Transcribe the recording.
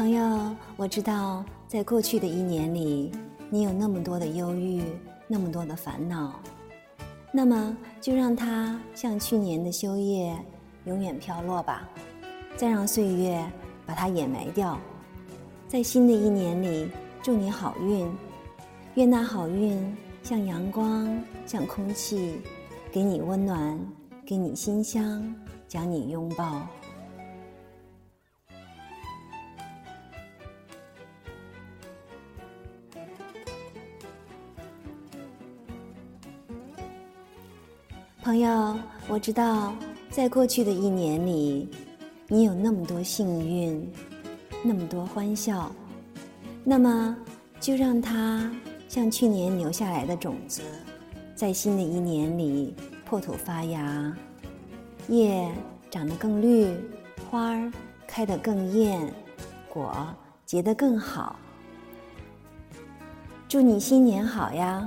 朋友，我知道，在过去的一年里，你有那么多的忧郁，那么多的烦恼。那么，就让它像去年的秋叶，永远飘落吧。再让岁月把它掩埋掉。在新的一年里，祝你好运。愿那好运像阳光，像空气，给你温暖，给你馨香，将你拥抱。朋友，我知道，在过去的一年里，你有那么多幸运，那么多欢笑，那么就让它像去年留下来的种子，在新的一年里破土发芽，叶长得更绿，花儿开得更艳，果结得更好。祝你新年好呀！